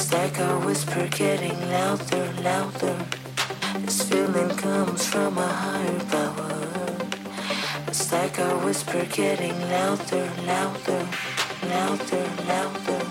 It's like a whisper getting louder, louder. This feeling comes from a higher power. It's like a whisper getting louder, louder, louder, louder,